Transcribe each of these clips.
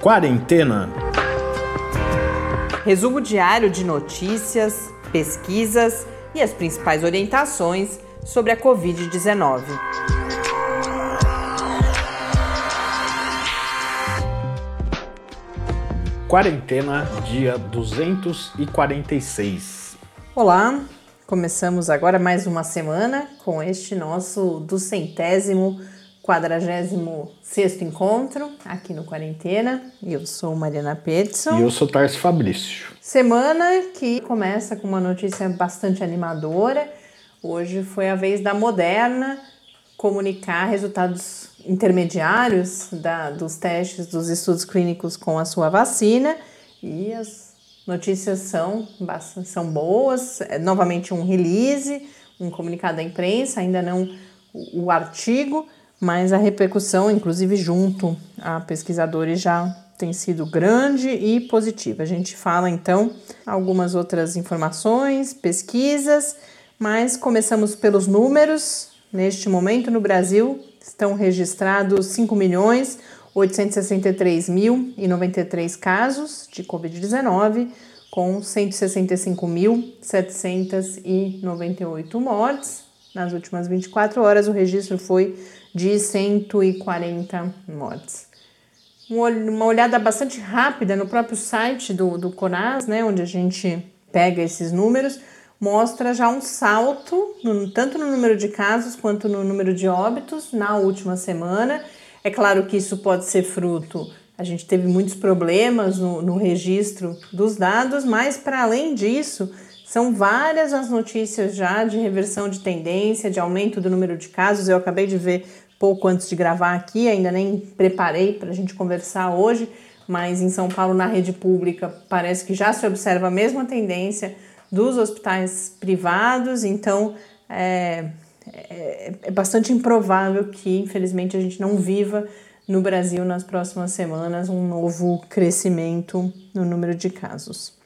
Quarentena. Resumo diário de notícias, pesquisas e as principais orientações sobre a Covid-19. Quarentena, dia 246. Olá, começamos agora mais uma semana com este nosso duzentésimo quadragésimo sexto encontro aqui no Quarentena. Eu sou Mariana Petson. E eu sou Tarso Fabrício. Semana que começa com uma notícia bastante animadora. Hoje foi a vez da Moderna comunicar resultados intermediários da, dos testes dos estudos clínicos com a sua vacina e as notícias são, são boas. É, novamente um release, um comunicado da imprensa, ainda não o, o artigo, mas a repercussão, inclusive junto a pesquisadores, já tem sido grande e positiva. A gente fala então algumas outras informações, pesquisas, mas começamos pelos números. Neste momento, no Brasil, estão registrados 5 milhões 863.093 casos de Covid-19, com 165.798 mortes. Nas últimas 24 horas, o registro foi de 140 mortes. Uma olhada bastante rápida no próprio site do, do CONAS, né, onde a gente pega esses números, mostra já um salto, no, tanto no número de casos quanto no número de óbitos na última semana. É claro que isso pode ser fruto, a gente teve muitos problemas no, no registro dos dados, mas para além disso, são várias as notícias já de reversão de tendência, de aumento do número de casos. Eu acabei de ver pouco antes de gravar aqui, ainda nem preparei para a gente conversar hoje, mas em São Paulo, na rede pública, parece que já se observa a mesma tendência dos hospitais privados, então é, é, é bastante improvável que, infelizmente, a gente não viva no Brasil nas próximas semanas um novo crescimento no número de casos.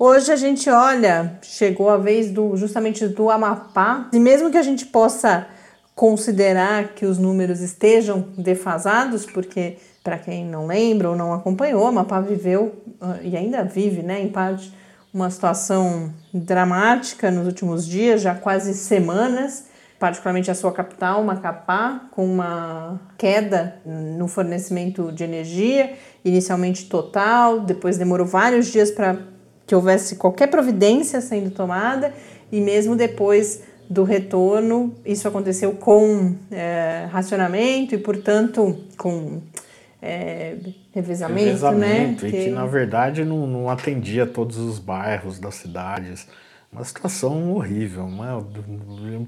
Hoje a gente olha, chegou a vez do justamente do Amapá, e mesmo que a gente possa considerar que os números estejam defasados, porque para quem não lembra ou não acompanhou, Amapá viveu ah, e ainda vive, né, em parte uma situação dramática nos últimos dias, já quase semanas, particularmente a sua capital, Macapá, com uma queda no fornecimento de energia, inicialmente total, depois demorou vários dias para que houvesse qualquer providência sendo tomada e mesmo depois do retorno, isso aconteceu com é, racionamento e, portanto, com é, revezamento, revezamento né? E que, que, na verdade, não, não atendia todos os bairros das cidades. Uma situação horrível. Uma,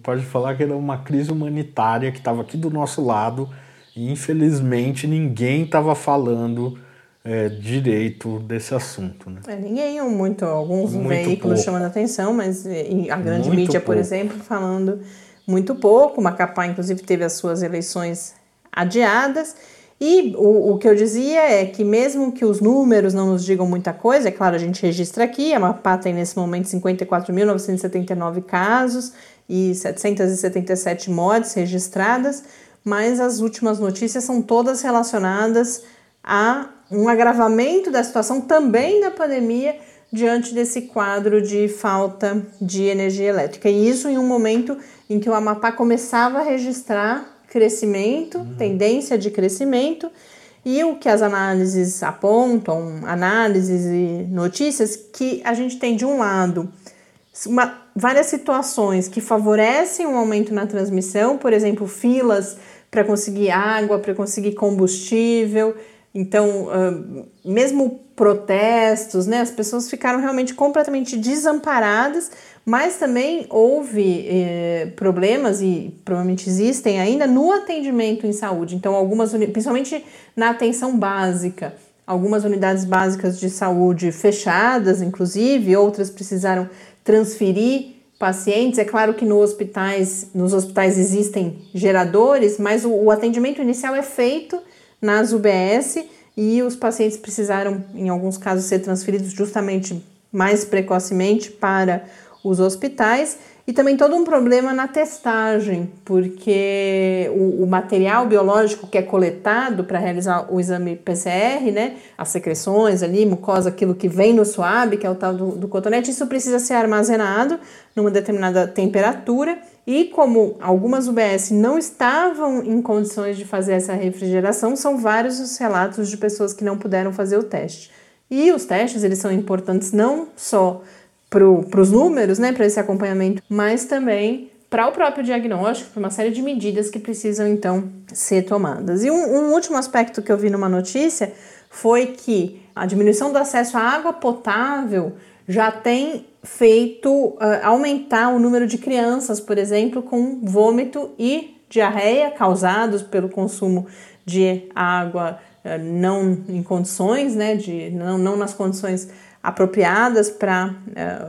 pode falar que era uma crise humanitária que estava aqui do nosso lado e, infelizmente, ninguém estava falando é, direito desse assunto. Né? É, ninguém, muito, alguns muito veículos pouco. chamando atenção, mas a grande muito mídia, pouco. por exemplo, falando muito pouco. Macapá, inclusive, teve as suas eleições adiadas. E o, o que eu dizia é que, mesmo que os números não nos digam muita coisa, é claro, a gente registra aqui, a Amapá tem nesse momento 54.979 casos e 777 mortes registradas, mas as últimas notícias são todas relacionadas a um agravamento da situação também da pandemia diante desse quadro de falta de energia elétrica. E isso em um momento em que o Amapá começava a registrar crescimento, uhum. tendência de crescimento, e o que as análises apontam, análises e notícias, que a gente tem de um lado uma, várias situações que favorecem um aumento na transmissão, por exemplo, filas para conseguir água, para conseguir combustível. Então, uh, mesmo protestos, né, as pessoas ficaram realmente completamente desamparadas mas também houve eh, problemas e provavelmente existem ainda no atendimento em saúde. Então, algumas, principalmente na atenção básica, algumas unidades básicas de saúde fechadas, inclusive, outras precisaram transferir pacientes. É claro que no hospitais, nos hospitais existem geradores, mas o, o atendimento inicial é feito nas UBS e os pacientes precisaram, em alguns casos, ser transferidos justamente mais precocemente para os hospitais e também todo um problema na testagem, porque o, o material biológico que é coletado para realizar o exame PCR, né, as secreções ali, mucosa, aquilo que vem no suave, que é o tal do, do cotonete, isso precisa ser armazenado numa determinada temperatura. E como algumas UBS não estavam em condições de fazer essa refrigeração, são vários os relatos de pessoas que não puderam fazer o teste. E os testes eles são importantes não só para os números, né, para esse acompanhamento, mas também para o próprio diagnóstico, para uma série de medidas que precisam então ser tomadas. E um, um, último aspecto que eu vi numa notícia foi que a diminuição do acesso à água potável já tem feito uh, aumentar o número de crianças, por exemplo, com vômito e diarreia causados pelo consumo de água uh, não em condições, né, de, não, não nas condições apropriadas para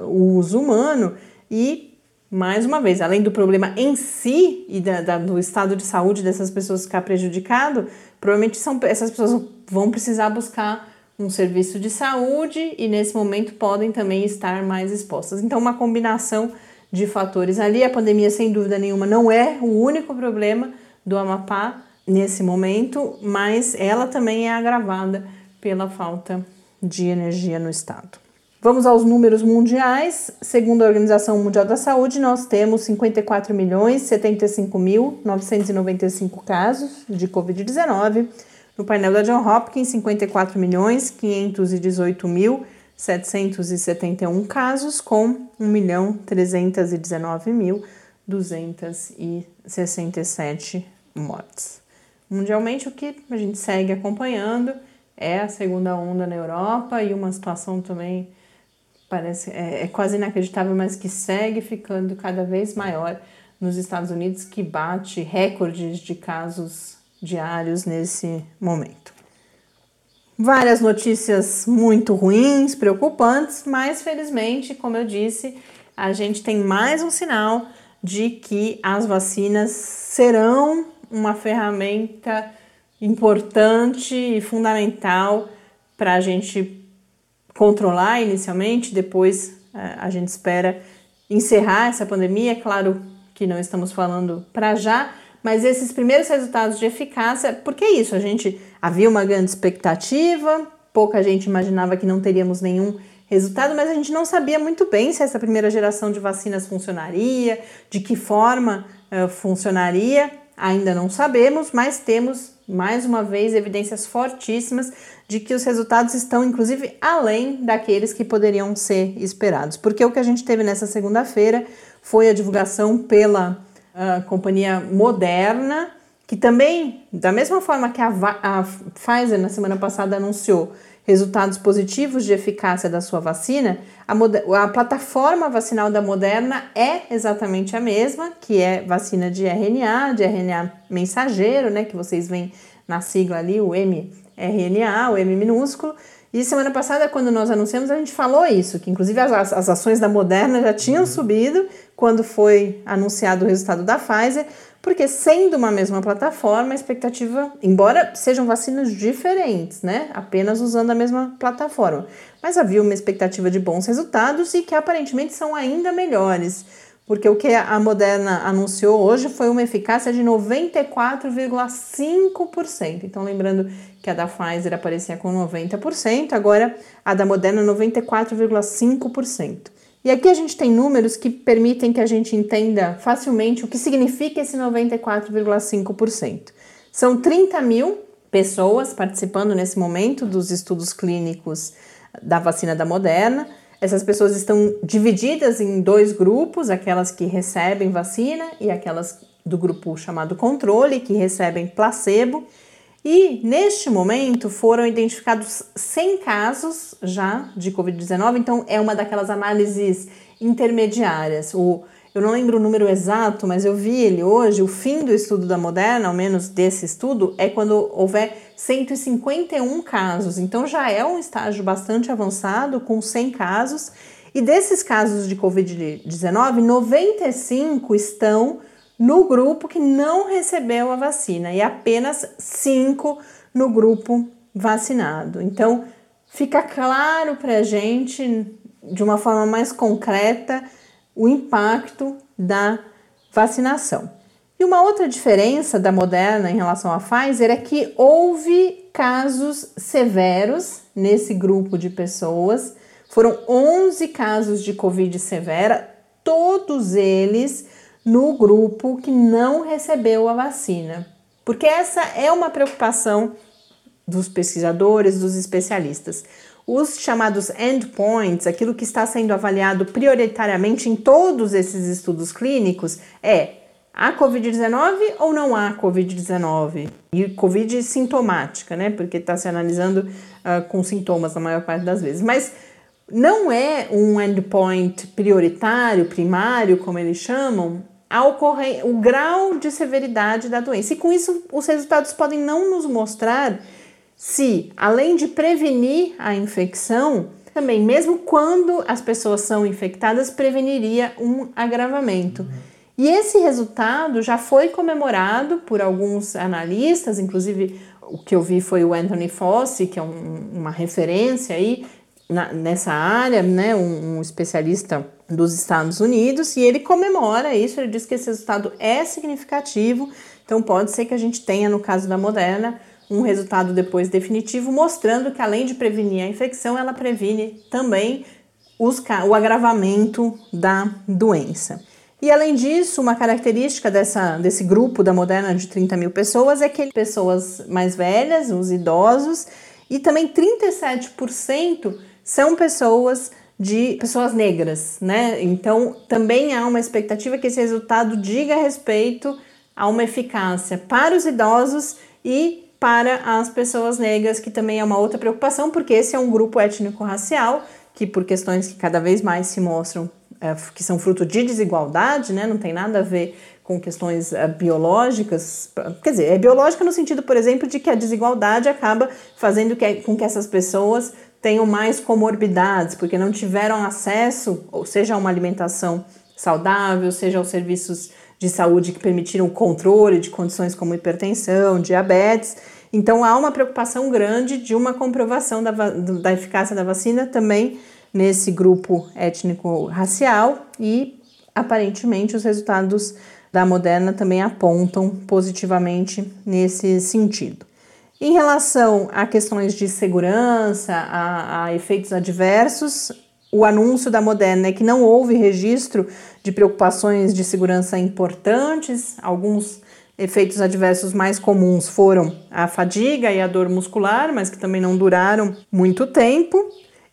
uh, o uso humano. E mais uma vez, além do problema em si e da, da, do estado de saúde dessas pessoas ficar prejudicado, provavelmente são, essas pessoas vão precisar buscar um serviço de saúde e nesse momento podem também estar mais expostas. Então, uma combinação de fatores ali. A pandemia, sem dúvida nenhuma, não é o único problema do Amapá nesse momento, mas ela também é agravada pela falta de energia no estado. Vamos aos números mundiais. Segundo a Organização Mundial da Saúde, nós temos 54 milhões 75 mil 995 casos de Covid-19 no painel da John Hopkins, 54 milhões 518 mil 771 casos, com 1 milhão 319 mil 267 mortes. Mundialmente, o que a gente segue acompanhando é a segunda onda na Europa e uma situação também parece é, é quase inacreditável, mas que segue ficando cada vez maior nos Estados Unidos, que bate recordes de casos diários nesse momento. Várias notícias muito ruins, preocupantes, mas felizmente, como eu disse, a gente tem mais um sinal de que as vacinas serão uma ferramenta importante e fundamental para a gente controlar inicialmente, depois eh, a gente espera encerrar essa pandemia. É claro que não estamos falando para já, mas esses primeiros resultados de eficácia, porque é isso, a gente havia uma grande expectativa, pouca gente imaginava que não teríamos nenhum resultado, mas a gente não sabia muito bem se essa primeira geração de vacinas funcionaria, de que forma uh, funcionaria, ainda não sabemos, mas temos mais uma vez evidências fortíssimas de que os resultados estão inclusive além daqueles que poderiam ser esperados. Porque o que a gente teve nessa segunda-feira foi a divulgação pela a companhia Moderna, que também, da mesma forma que a, a Pfizer na semana passada anunciou resultados positivos de eficácia da sua vacina, a, a, plataforma vacinal da Moderna é exatamente a mesma, que é vacina de RNA, de RNA mensageiro, né, que vocês veem na sigla ali, o mRNA, o M minúsculo. E semana passada, quando nós anunciamos, a gente falou isso, que inclusive as, as ações da Moderna já tinham subido quando foi anunciado o resultado da Pfizer, porque sendo uma mesma plataforma, a expectativa, embora sejam vacinas diferentes, né? Apenas usando a mesma plataforma, mas havia uma expectativa de bons resultados e que aparentemente são ainda melhores, porque o que a Moderna anunciou hoje foi uma eficácia de 94,5%. Então, lembrando que a da Pfizer aparecia com 90%, agora a da Moderna 94,5%. E aqui a gente tem números que permitem que a gente entenda facilmente o que significa esse 94,5%. São 30 mil pessoas participando nesse momento dos estudos clínicos da vacina da Moderna. Essas pessoas estão divididas em dois grupos, aquelas que recebem vacina e aquelas do grupo chamado controle, que recebem placebo. E neste momento foram identificados 100 casos já de Covid-19, então é uma daquelas análises intermediárias. O, eu não lembro o número exato, mas eu vi ele hoje. O fim do estudo da Moderna, ao menos desse estudo, é quando houver 151 casos. Então já é um estágio bastante avançado, com 100 casos. E desses casos de Covid-19, 95 estão no grupo que não recebeu a vacina e apenas cinco no grupo vacinado. Então, fica claro para a gente, de uma forma mais concreta, o impacto da vacinação. E uma outra diferença da Moderna em relação à Pfizer é que houve casos severos nesse grupo de pessoas. Foram 11 casos de Covid severa, todos eles no grupo que não recebeu a vacina. Porque essa é uma preocupação dos pesquisadores, dos especialistas. Os chamados endpoints, aquilo que está sendo avaliado prioritariamente em todos esses estudos clínicos, é há Covid-19 ou não há Covid-19? E Covid sintomática, né? Porque está se analisando uh, com sintomas na maior parte das vezes. Mas não é um endpoint prioritário, primário, como eles chamam, a ocorrer, o grau de severidade da doença. E com isso, os resultados podem não nos mostrar se, além de prevenir a infecção, também, mesmo quando as pessoas são infectadas, preveniria um agravamento. Uhum. E esse resultado já foi comemorado por alguns analistas, inclusive o que eu vi foi o Anthony Fauci, que é um, uma referência aí na, nessa área, né, um, um especialista dos Estados Unidos, e ele comemora isso, ele diz que esse resultado é significativo, então pode ser que a gente tenha, no caso da Moderna, um resultado depois definitivo, mostrando que além de prevenir a infecção, ela previne também os, o agravamento da doença. E além disso, uma característica dessa, desse grupo da Moderna de 30 mil pessoas é que pessoas mais velhas, os idosos, e também 37% são pessoas de pessoas negras, né? Então também há uma expectativa que esse resultado diga respeito a uma eficácia para os idosos e para as pessoas negras, que também é uma outra preocupação, porque esse é um grupo étnico-racial que, por questões que cada vez mais se mostram é, que são fruto de desigualdade, né? não tem nada a ver com questões é, biológicas, quer dizer, é biológica no sentido, por exemplo, de que a desigualdade acaba fazendo que, com que essas pessoas tenham mais comorbidades, porque não tiveram acesso, ou seja, a uma alimentação saudável, seja aos serviços de saúde que permitiram o controle de condições como hipertensão, diabetes. Então há uma preocupação grande de uma comprovação da, da eficácia da vacina também nesse grupo étnico-racial e aparentemente os resultados da Moderna também apontam positivamente nesse sentido. Em relação a questões de segurança, a, a efeitos adversos, o anúncio da Moderna é que não houve registro de preocupações de segurança importantes. Alguns efeitos adversos mais comuns foram a fadiga e a dor muscular, mas que também não duraram muito tempo.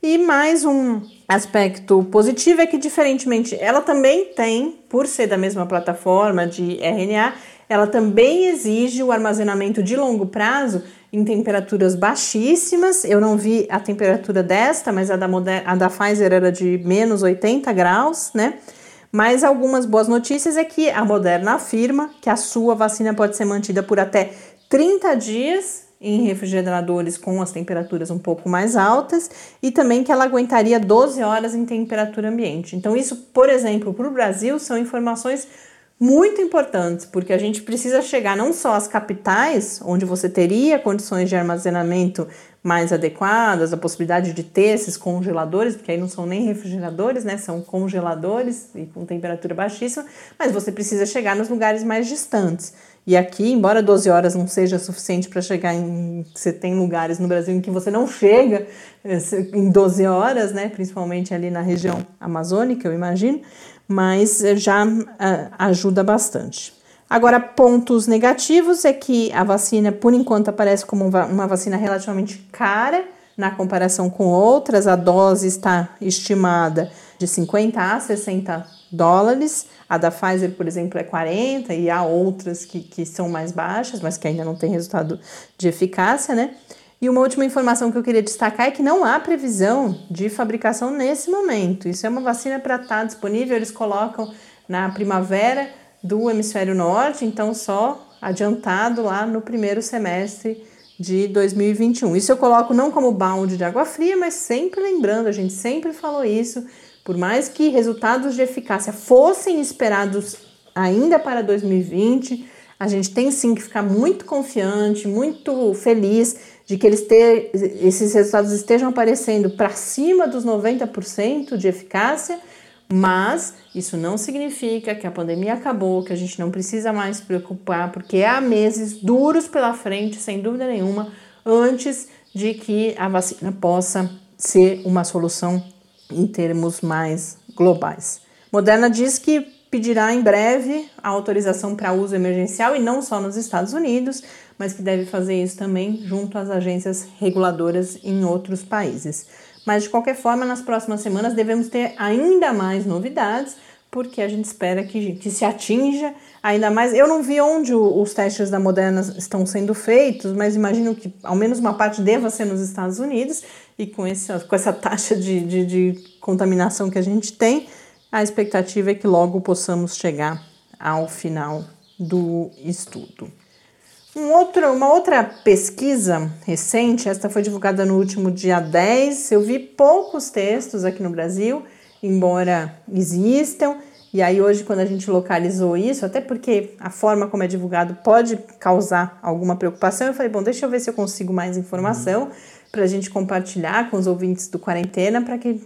E mais um aspecto positivo é que, diferentemente, ela também tem, por ser da mesma plataforma de RNA, ela também exige o armazenamento de longo prazo em temperaturas baixíssimas. Eu não vi a temperatura desta, mas a da, Moder a da Pfizer era de menos 80 graus, né? Mas algumas boas notícias é que a Moderna afirma que a sua vacina pode ser mantida por até 30 dias em refrigeradores com as temperaturas um pouco mais altas e também que ela aguentaria 12 horas em temperatura ambiente. Então, isso, por exemplo, para o Brasil, são informações muito importantes, porque a gente precisa chegar não só às capitais, onde você teria condições de armazenamento mais adequadas, a possibilidade de ter esses congeladores, porque aí não são nem refrigeradores, né? São congeladores e com temperatura baixíssima, mas você precisa chegar nos lugares mais distantes. E aqui, embora 12 horas não seja suficiente para chegar em. Você tem lugares no Brasil em que você não chega eh, em 12 horas, né? Principalmente ali na região amazônica, eu imagino mas eh, já uh, ajuda bastante. Agora, pontos negativos é que a vacina, por enquanto, aparece como uma vacina relativamente cara na comparação com outras. A dose está estimada de 50 a 60 dólares. A da Pfizer, por exemplo, é 40 e há outras que, que são mais baixas, mas que ainda não tem resultado de eficácia, né? E uma última informação que eu queria destacar é que não há previsão de fabricação nesse momento. Isso é uma vacina para estar disponível, eles colocam na primavera do hemisfério norte, então só adiantado lá no primeiro semestre de 2021. Isso eu coloco não como balde de água fria, mas sempre lembrando, a gente sempre falou isso, por mais que resultados de eficácia fossem esperados ainda para 2020, a gente tem sim que ficar muito confiante, muito feliz de que eles ter, esses resultados estejam aparecendo para cima dos 90% de eficácia, Mas isso não significa que a pandemia acabou, que a gente não precisa mais se preocupar, porque há meses duros pela frente, sem dúvida nenhuma, antes de que a vacina possa ser uma solução em termos mais globais. Moderna diz que pedirá em breve a autorização para uso emergencial e não só nos Estados Unidos, mas que deve fazer isso também junto às agências reguladoras em outros países. Mas de qualquer forma, nas próximas semanas devemos ter ainda mais novidades, porque a gente espera que, que se atinja ainda mais. Eu não vi onde os testes da Moderna estão sendo feitos, mas imagino que ao menos uma parte deva ser nos Estados Unidos, e com, esse, com essa taxa de, de, de contaminação que a gente tem, a expectativa é que logo possamos chegar ao final do estudo. Um outro, uma outra pesquisa recente, esta foi divulgada no último dia 10. Eu vi poucos textos aqui no Brasil, embora existam. E aí, hoje, quando a gente localizou isso, até porque a forma como é divulgado pode causar alguma preocupação, eu falei: bom, deixa eu ver se eu consigo mais informação uhum. para a gente compartilhar com os ouvintes do Quarentena, para que,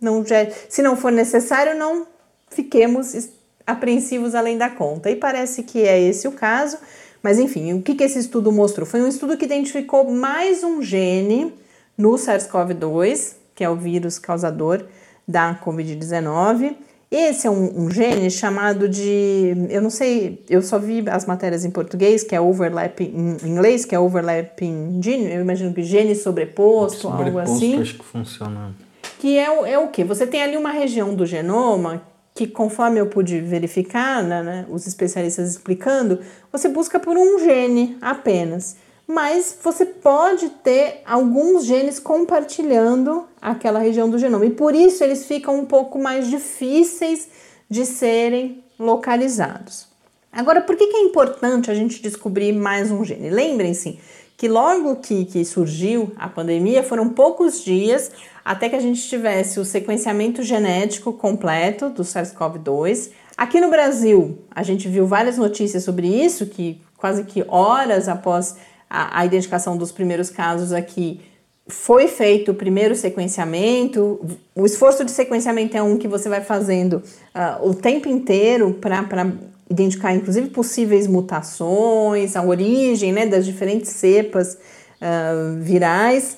não, se não for necessário, não fiquemos apreensivos além da conta. E parece que é esse o caso. Mas enfim, o que, que esse estudo mostrou? Foi um estudo que identificou mais um gene no SARS-CoV-2, que é o vírus causador da Covid-19. Esse é um, um, gene chamado de. Eu não sei, eu só vi as matérias em português, que é overlap em inglês, que é overlapping gene. Eu imagino que gene sobreposto, sobreposto algo assim. acho que funciona. Que é, é o que? Você tem ali uma região do genoma que conforme eu pude verificar, né, né, os especialistas explicando, você busca por um gene apenas. Mas você pode ter alguns genes compartilhando aquela região do genoma. E por isso eles ficam um pouco mais difíceis de serem localizados. Agora, por que, que é importante a gente descobrir mais um gene? Lembrem-se que logo que, que surgiu a pandemia, foram poucos dias até que a gente tivesse o sequenciamento genético completo do SARS-CoV-2. Aqui no Brasil, a gente viu várias notícias sobre isso, que quase que horas após a, a identificação dos primeiros casos aqui, foi feito o primeiro sequenciamento. O esforço de sequenciamento é um que você vai fazendo uh, o tempo inteiro para identificar inclusive possíveis mutações, a origem né, das diferentes cepas uh, virais.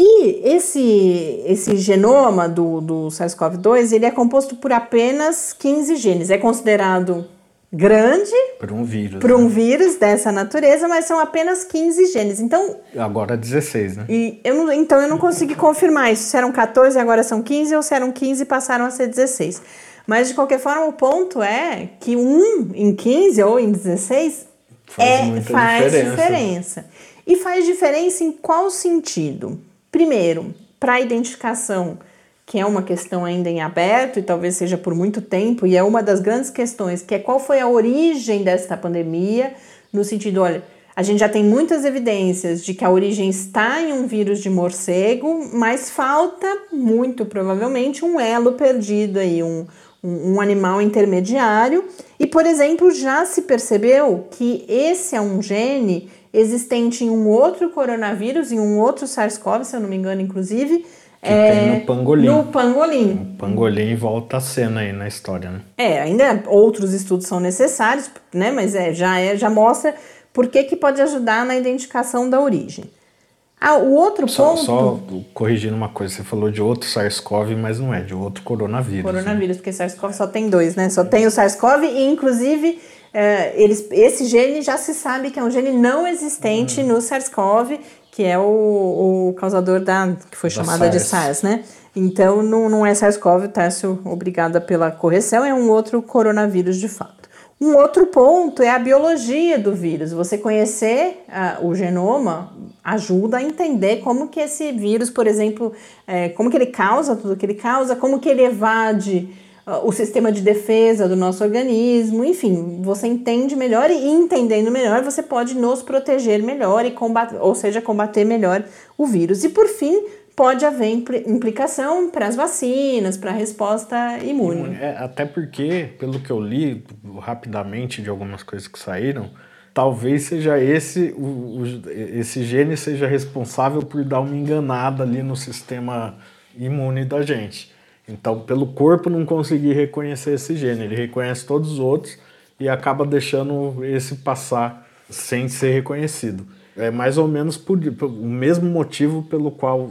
E esse, esse genoma do, do SARS-CoV-2 ele é composto por apenas 15 genes. É considerado grande para um vírus, para um né? vírus dessa natureza, mas são apenas 15 genes. Então agora 16, né? E eu não, então eu não consegui confirmar isso. Se eram 14 e agora são 15 ou se eram 15 e passaram a ser 16. Mas de qualquer forma, o ponto é que um em 15 ou em 16 faz, é, faz diferença. diferença. E faz diferença em qual sentido? Primeiro, para a identificação, que é uma questão ainda em aberto e talvez seja por muito tempo, e é uma das grandes questões, que é qual foi a origem desta pandemia, no sentido, olha, a gente já tem muitas evidências de que a origem está em um vírus de morcego, mas falta, muito provavelmente, um elo perdido aí, um, um, animal intermediário. E, por exemplo, já se percebeu que esse é um gene existente em um outro coronavírus, em um outro SARS-CoV, se eu não me engano, inclusive. Que é, tem no pangolim. No pangolim. O pangolim volta a cena aí na história, né? É, ainda outros estudos são necessários, né? Mas é, já, é, já mostra por que, que pode ajudar na identificação da origem. Ah, o outro só, ponto. Só corrigindo uma coisa, você falou de outro SARS-CoV, mas não é, de outro coronavírus. Né? Coronavírus, né? porque SARS-CoV só tem dois, né? Só tem o SARS-CoV e, inclusive, eles, esse gene já se sabe que é um gene não existente hum. no SARS-CoV, que é o, o, causador da. que foi da chamada SARS. de SARS, né? Então não, não é SARS-CoV, Tércio, obrigada pela correção, é um outro coronavírus de fato. Um outro ponto é a biologia do vírus. Você conhecer uh, o genoma ajuda a entender como que esse vírus, por exemplo, é, como que ele causa tudo que ele causa, como que ele evade o sistema de defesa do nosso organismo, enfim, você entende melhor e entendendo melhor você pode nos proteger melhor e combater, ou seja, combater melhor o vírus. E por fim, pode haver implicação para as vacinas, para a resposta imune. É, até porque, pelo que eu li rapidamente de algumas coisas que saíram, talvez seja esse o, o, esse gene seja responsável por dar uma enganada ali no sistema imune da gente. Então, pelo corpo não conseguir reconhecer esse gene, ele reconhece todos os outros e acaba deixando esse passar sem ser reconhecido. É mais ou menos por, por o mesmo motivo pelo qual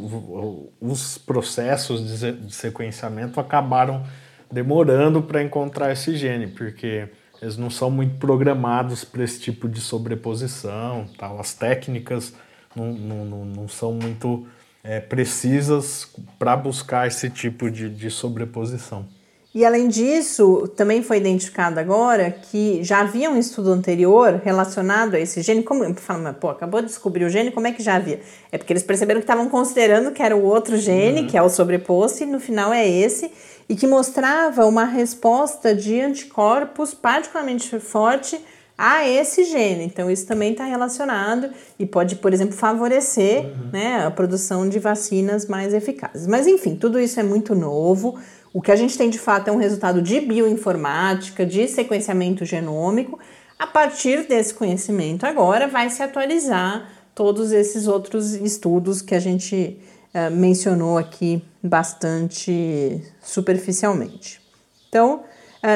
os processos de sequenciamento acabaram demorando para encontrar esse gene, porque eles não são muito programados para esse tipo de sobreposição, tal. as técnicas não, não, não são muito é, precisas para buscar esse tipo de, de sobreposição. E além disso, também foi identificado agora que já havia um estudo anterior relacionado a esse gene. Como fala, pô, acabou de descobrir o gene, como é que já havia? É porque eles perceberam que estavam considerando que era o outro gene, uhum. que é o sobreposto, e no final é esse, e que mostrava uma resposta de anticorpos particularmente forte a esse gene. Então, isso também está relacionado e pode, por exemplo, favorecer uhum. né, a produção de vacinas mais eficazes. Mas, enfim, tudo isso é muito novo. O que a gente tem de fato é um resultado de bioinformática, de sequenciamento genômico. A partir desse conhecimento, agora vai se atualizar todos esses outros estudos que a gente uh, mencionou aqui bastante superficialmente. Então,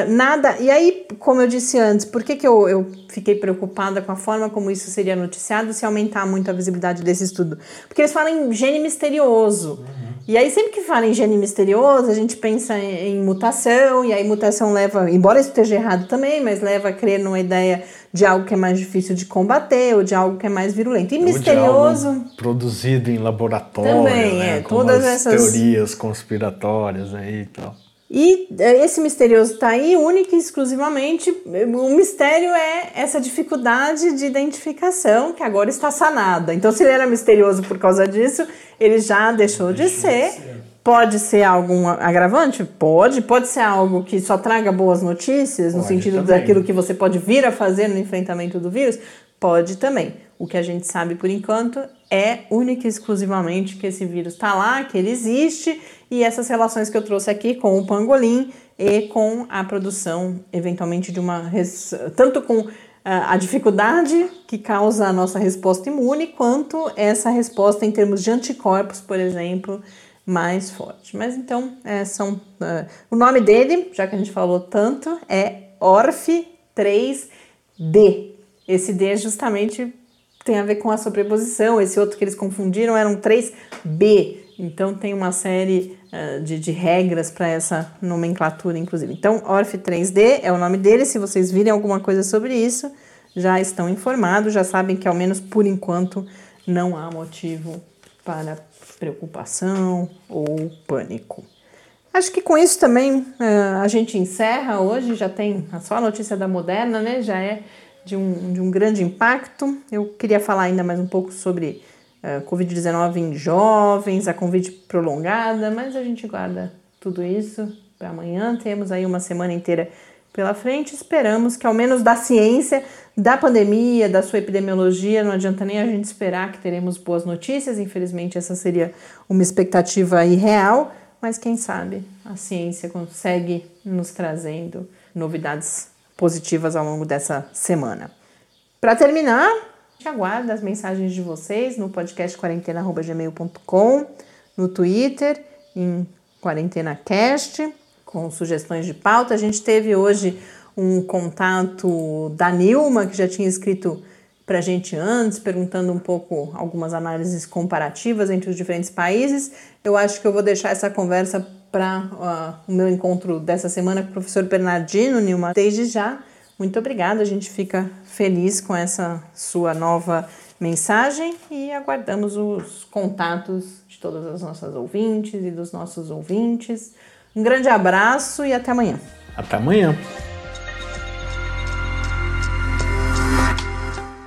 nada. E aí, como eu disse antes, por que, que eu, eu fiquei preocupada com a forma como isso seria noticiado se aumentar muito a visibilidade desse estudo? Porque eles falam em gene misterioso. Uhum. E aí, sempre que fala em gene misterioso, a gente pensa em, em, mutação, e aí mutação leva, embora isso esteja errado também, mas leva a crer numa ideia de algo que é mais difícil de combater, ou de algo que é mais virulento. E ou misterioso. produzido em laboratório. Também, né? é. Todas essas. Teorias conspiratórias aí e tal. E é, esse misterioso está aí única e exclusivamente. O mistério é essa dificuldade de identificação que agora está sanada. Então, se ele era misterioso por causa disso, ele já deixou de ser. Pode ser algum agravante? Pode. Pode ser algo que só traga boas notícias, no sentido também. daquilo que você pode vir a fazer no enfrentamento do vírus? Pode também. O que a gente sabe por enquanto é única e exclusivamente que esse vírus está lá, que ele existe e essas relações que eu trouxe aqui com o pangolim e com a produção, eventualmente, de uma. tanto com ah, a dificuldade que causa a nossa resposta imune, quanto essa resposta em termos de anticorpos, por exemplo, mais forte. Mas então, é, são. Uh, o nome dele, já que a gente falou tanto, é ORF3D. Esse D justamente tem a ver com a sobreposição, esse outro que eles confundiram era um 3B. Então tem uma série de, de, regras para essa nomenclatura, inclusive. Então, ORF 3D é o nome dele. Se vocês virem alguma coisa sobre isso, já estão informados, já sabem que, ao menos por enquanto, não há motivo para preocupação ou pânico. Acho que com isso também uh, a gente encerra hoje. Já tem só a notícia da Moderna, né? Já é de um, de um grande impacto. Eu queria falar ainda mais um pouco sobre Covid-19 em jovens, a Covid prolongada, mas a gente guarda tudo isso para amanhã. Temos aí uma semana inteira pela frente. Esperamos que, ao menos da ciência, da pandemia, da sua epidemiologia, não adianta nem a gente esperar que teremos boas notícias. Infelizmente, essa seria uma expectativa irreal, mas quem sabe a ciência consegue nos trazendo novidades positivas ao longo dessa semana. Para terminar, aguardo as mensagens de vocês no podcast quarentena.gmail.com, no Twitter, em QuarentenaCast, com sugestões de pauta. A gente teve hoje um contato da Nilma, que já tinha escrito para a gente antes, perguntando um pouco algumas análises comparativas entre os diferentes países. Eu acho que eu vou deixar essa conversa para uh, o meu encontro dessa semana com o professor Bernardino Nilma. Desde já, muito obrigada. A gente fica feliz com essa sua nova mensagem e aguardamos os contatos de todas as nossas ouvintes e dos nossos ouvintes. Um grande abraço e até amanhã. Até amanhã.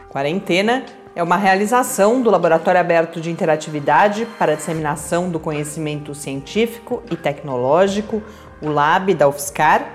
Quarentena é uma realização do Laboratório Aberto de Interatividade para a Disseminação do Conhecimento Científico e Tecnológico, o LAB da UFSCar,